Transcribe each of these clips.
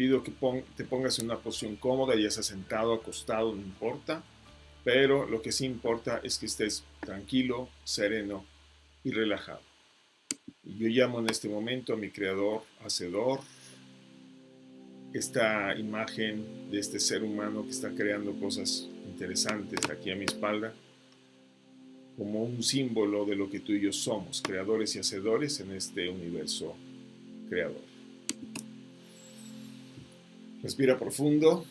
pido que te pongas en una posición cómoda, ya sea sentado, acostado, no importa, pero lo que sí importa es que estés tranquilo, sereno y relajado. Y yo llamo en este momento a mi creador, hacedor, esta imagen de este ser humano que está creando cosas interesantes aquí a mi espalda, como un símbolo de lo que tú y yo somos, creadores y hacedores en este universo creador. Respira profundo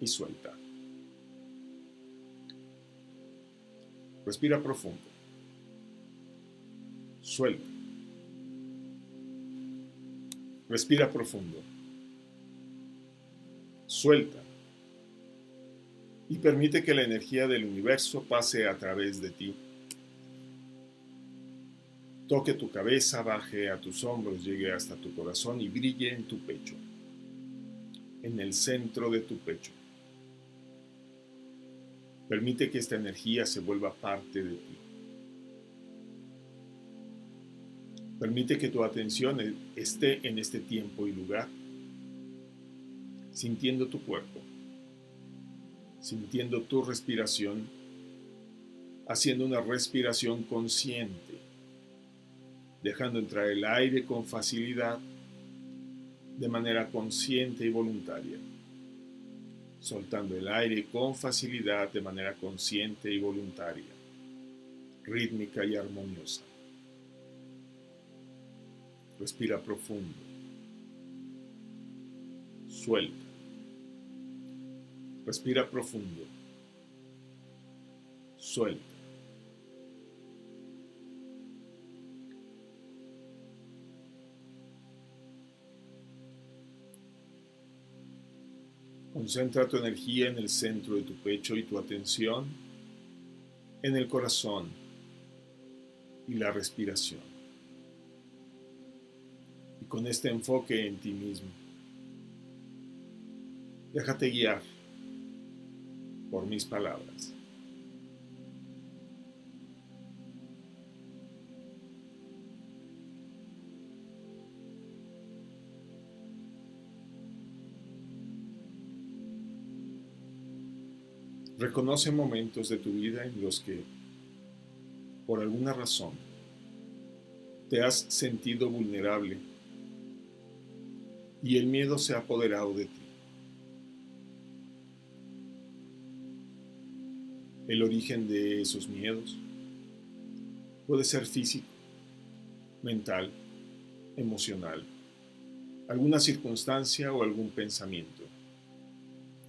y suelta. Respira profundo. Suelta. Respira profundo. Suelta. Y permite que la energía del universo pase a través de ti. Toque tu cabeza, baje a tus hombros, llegue hasta tu corazón y brille en tu pecho en el centro de tu pecho. Permite que esta energía se vuelva parte de ti. Permite que tu atención esté en este tiempo y lugar, sintiendo tu cuerpo, sintiendo tu respiración, haciendo una respiración consciente, dejando entrar el aire con facilidad de manera consciente y voluntaria, soltando el aire con facilidad de manera consciente y voluntaria, rítmica y armoniosa. Respira profundo. Suelta. Respira profundo. Suelta. Concentra tu energía en el centro de tu pecho y tu atención en el corazón y la respiración. Y con este enfoque en ti mismo, déjate guiar por mis palabras. Reconoce momentos de tu vida en los que, por alguna razón, te has sentido vulnerable y el miedo se ha apoderado de ti. El origen de esos miedos puede ser físico, mental, emocional, alguna circunstancia o algún pensamiento,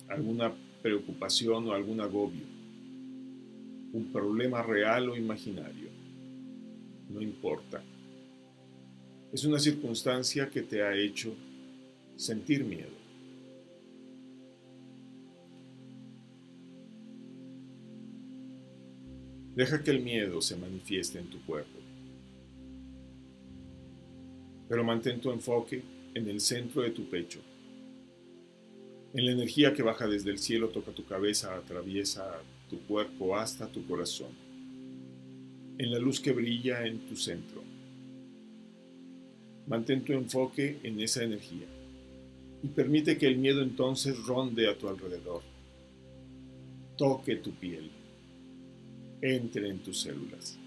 alguna preocupación o algún agobio, un problema real o imaginario. No importa. Es una circunstancia que te ha hecho sentir miedo. Deja que el miedo se manifieste en tu cuerpo. Pero mantén tu enfoque en el centro de tu pecho en la energía que baja desde el cielo toca tu cabeza, atraviesa tu cuerpo hasta tu corazón. En la luz que brilla en tu centro. Mantén tu enfoque en esa energía y permite que el miedo entonces ronde a tu alrededor. Toque tu piel. Entre en tus células.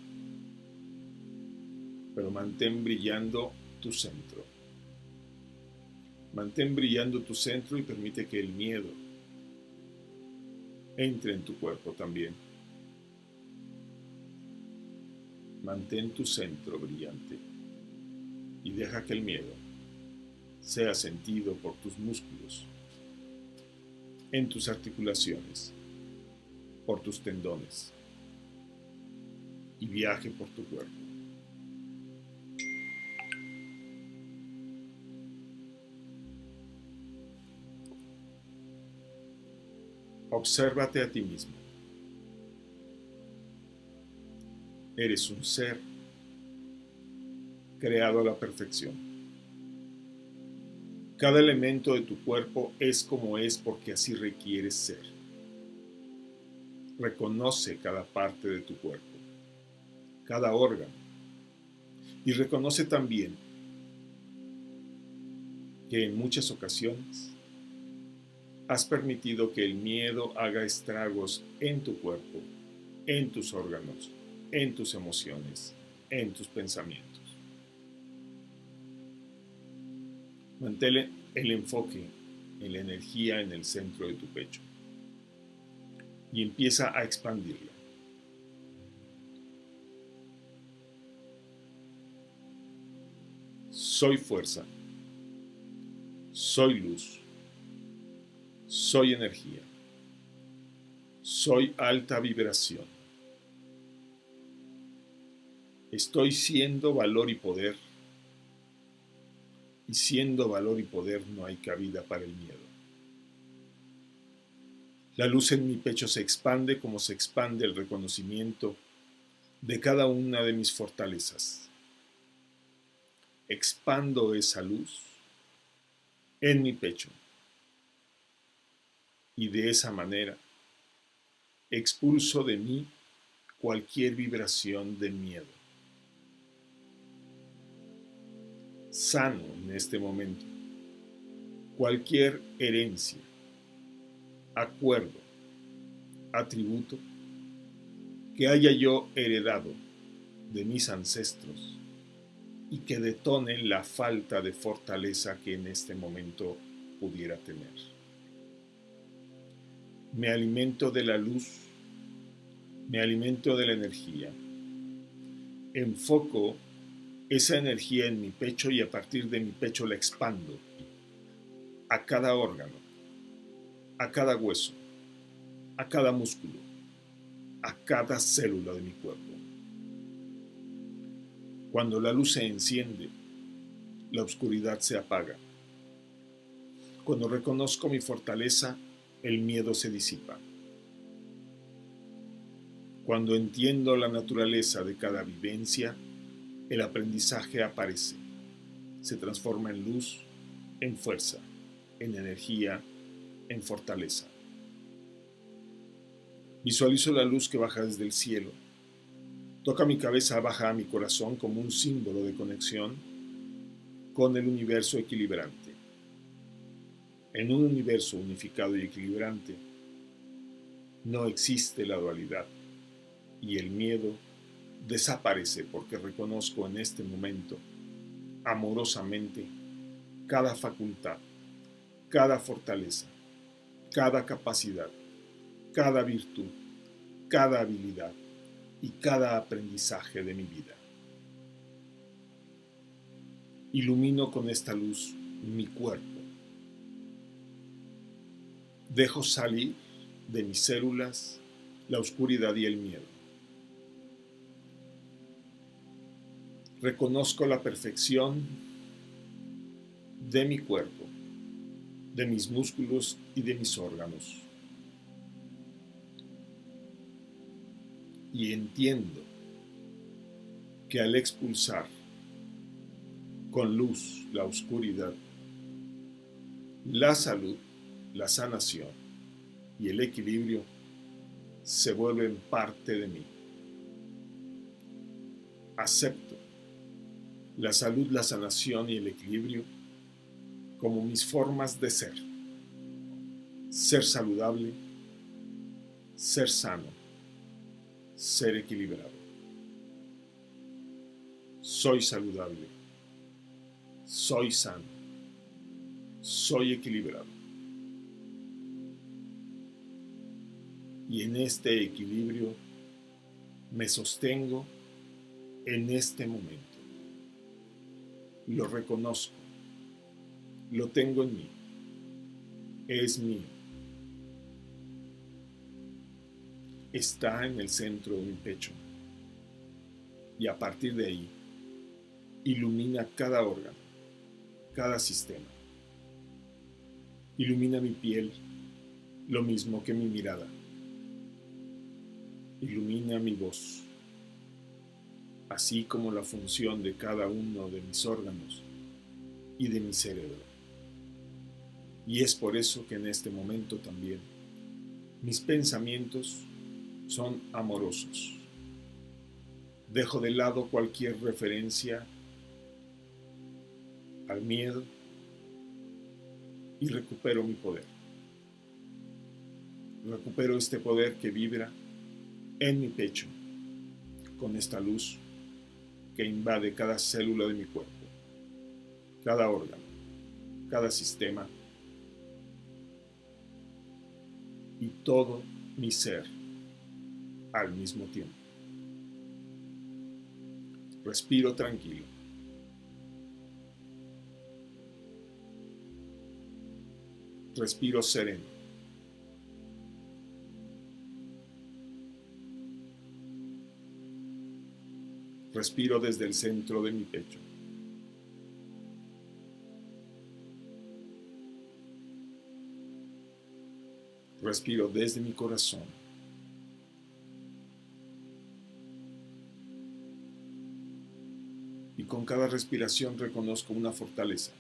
Pero mantén brillando tu centro. Mantén brillando tu centro y permite que el miedo entre en tu cuerpo también. Mantén tu centro brillante y deja que el miedo sea sentido por tus músculos, en tus articulaciones, por tus tendones y viaje por tu cuerpo. Obsérvate a ti mismo. Eres un ser creado a la perfección. Cada elemento de tu cuerpo es como es porque así requieres ser. Reconoce cada parte de tu cuerpo, cada órgano. Y reconoce también que en muchas ocasiones has permitido que el miedo haga estragos en tu cuerpo, en tus órganos, en tus emociones, en tus pensamientos. Mantén el enfoque en la energía en el centro de tu pecho y empieza a expandirla. Soy fuerza, soy luz, soy energía, soy alta vibración. Estoy siendo valor y poder y siendo valor y poder no hay cabida para el miedo. La luz en mi pecho se expande como se expande el reconocimiento de cada una de mis fortalezas. Expando esa luz en mi pecho y de esa manera expulso de mí cualquier vibración de miedo. Sano en este momento cualquier herencia acuerdo, atributo que haya yo heredado de mis ancestros y que detone la falta de fortaleza que en este momento pudiera tener. Me alimento de la luz, me alimento de la energía, enfoco esa energía en mi pecho y a partir de mi pecho la expando a cada órgano, a cada hueso, a cada músculo, a cada célula de mi cuerpo. Cuando la luz se enciende, la oscuridad se apaga. Cuando reconozco mi fortaleza, el miedo se disipa. Cuando entiendo la naturaleza de cada vivencia, el aprendizaje aparece, se transforma en luz, en fuerza, en energía, en fortaleza. Visualizo la luz que baja desde el cielo. Toca mi cabeza, baja a mi corazón como un símbolo de conexión con el universo equilibrante. En un universo unificado y equilibrante no existe la dualidad y el miedo desaparece porque reconozco en este momento amorosamente cada facultad, cada fortaleza, cada capacidad, cada virtud, cada habilidad y cada aprendizaje de mi vida. Ilumino con esta luz mi cuerpo. Dejo salir de mis células la oscuridad y el miedo. Reconozco la perfección de mi cuerpo de mis músculos y de mis órganos. Y entiendo que al expulsar con luz la oscuridad, la salud, la sanación y el equilibrio se vuelven parte de mí. Acepto la salud, la sanación y el equilibrio como mis formas de ser. Ser saludable, ser sano, ser equilibrado. Soy saludable, soy sano, soy equilibrado. Y en este equilibrio me sostengo en este momento. Lo reconozco lo tengo en mí. Es mío. Está en el centro de mi pecho. Y a partir de ahí, ilumina cada órgano, cada sistema. Ilumina mi piel lo mismo que mi mirada. Ilumina mi voz, así como la función de cada uno de mis órganos y de mi cerebro. Y es por eso que en este momento también mis pensamientos son amorosos. Dejo de lado cualquier referencia al miedo y recupero mi poder. Recupero este poder que vibra en mi pecho con esta luz que invade cada célula de mi cuerpo, cada órgano, cada sistema y todo mi ser al mismo tiempo. Respiro tranquilo. Respiro sereno. Respiro desde el centro de mi pecho. Respiro desde mi corazón. Y con cada respiración reconozco una fortaleza.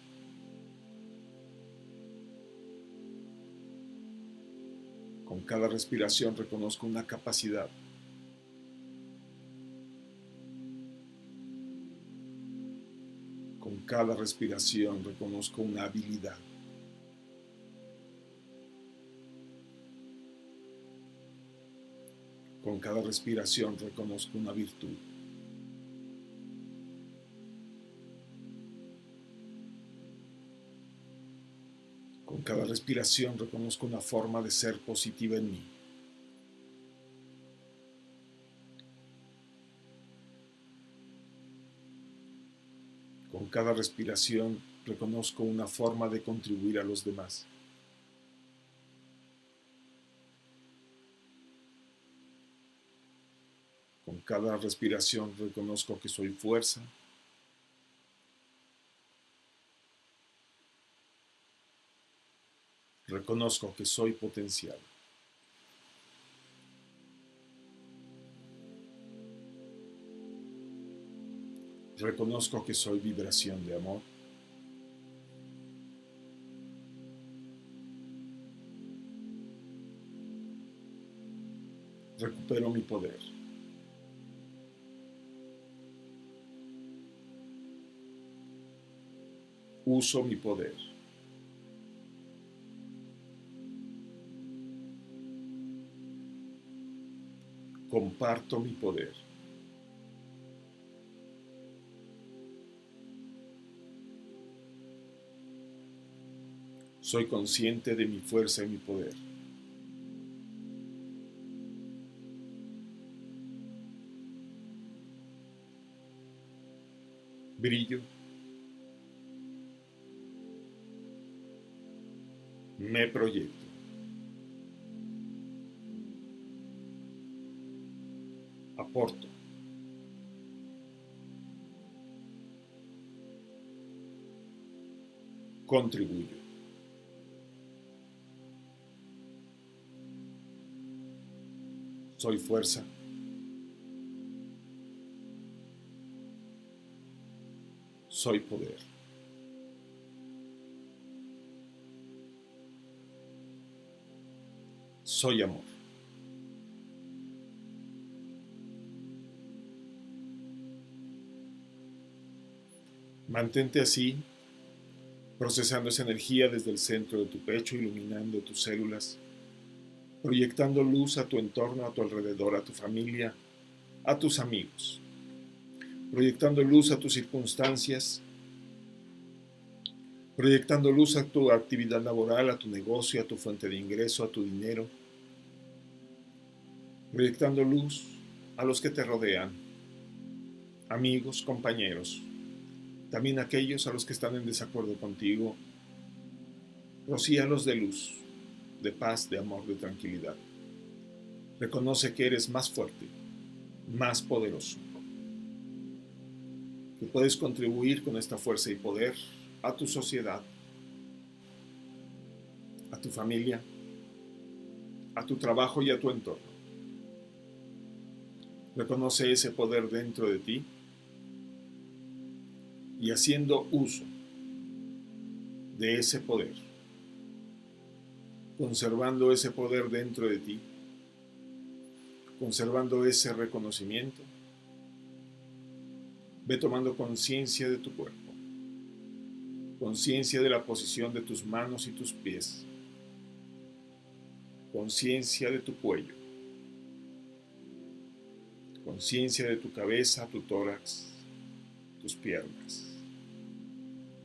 Con cada respiración reconozco una capacidad. Con cada respiración reconozco una habilidad. Con cada respiración reconozco una virtud. Con cada respiración reconozco una forma de ser positiva en mí. Cada respiración reconozco una forma de contribuir a los demás. Con cada respiración reconozco que soy fuerza. Reconozco que soy potencial. Reconozco que soy vibración de amor. Recupero mi poder. Uso mi poder. Comparto mi poder. Soy consciente de mi fuerza y mi poder. Brillo. Me proyecto. Aporto. Contribuyo. Soy fuerza. Soy poder. Soy amor. Mantente así, procesando esa energía desde el centro de tu pecho, iluminando tus células proyectando luz a tu entorno, a tu alrededor, a tu familia, a tus amigos, proyectando luz a tus circunstancias, proyectando luz a tu actividad laboral, a tu negocio, a tu fuente de ingreso, a tu dinero, proyectando luz a los que te rodean, amigos, compañeros, también aquellos a los que están en desacuerdo contigo, rocíalos de luz de paz, de amor, de tranquilidad. Reconoce que eres más fuerte, más poderoso, que puedes contribuir con esta fuerza y poder a tu sociedad, a tu familia, a tu trabajo y a tu entorno. Reconoce ese poder dentro de ti y haciendo uso de ese poder conservando ese poder dentro de ti, conservando ese reconocimiento, ve tomando conciencia de tu cuerpo. Conciencia de la posición de tus manos y tus pies. Conciencia de tu cuello. Conciencia de tu cabeza, tu tórax, tus piernas.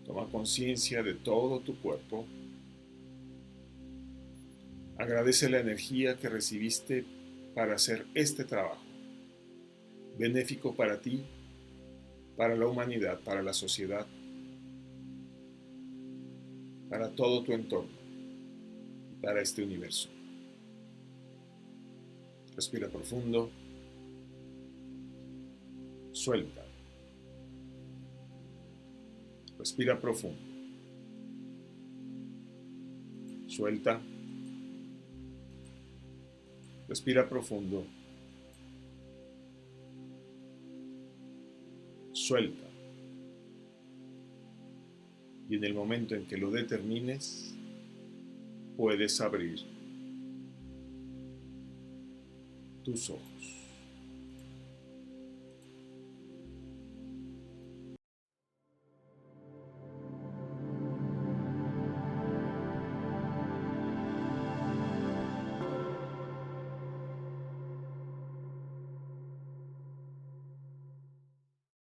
Toma conciencia de todo tu cuerpo. Agradece la energía que recibiste para hacer este trabajo, benéfico para ti, para la humanidad, para la sociedad, para todo tu entorno, para este universo. Respira profundo. Suelta. Respira profundo. Suelta. Respira profundo. Suelta. Y en el momento en que lo determines, puedes abrir tus ojos.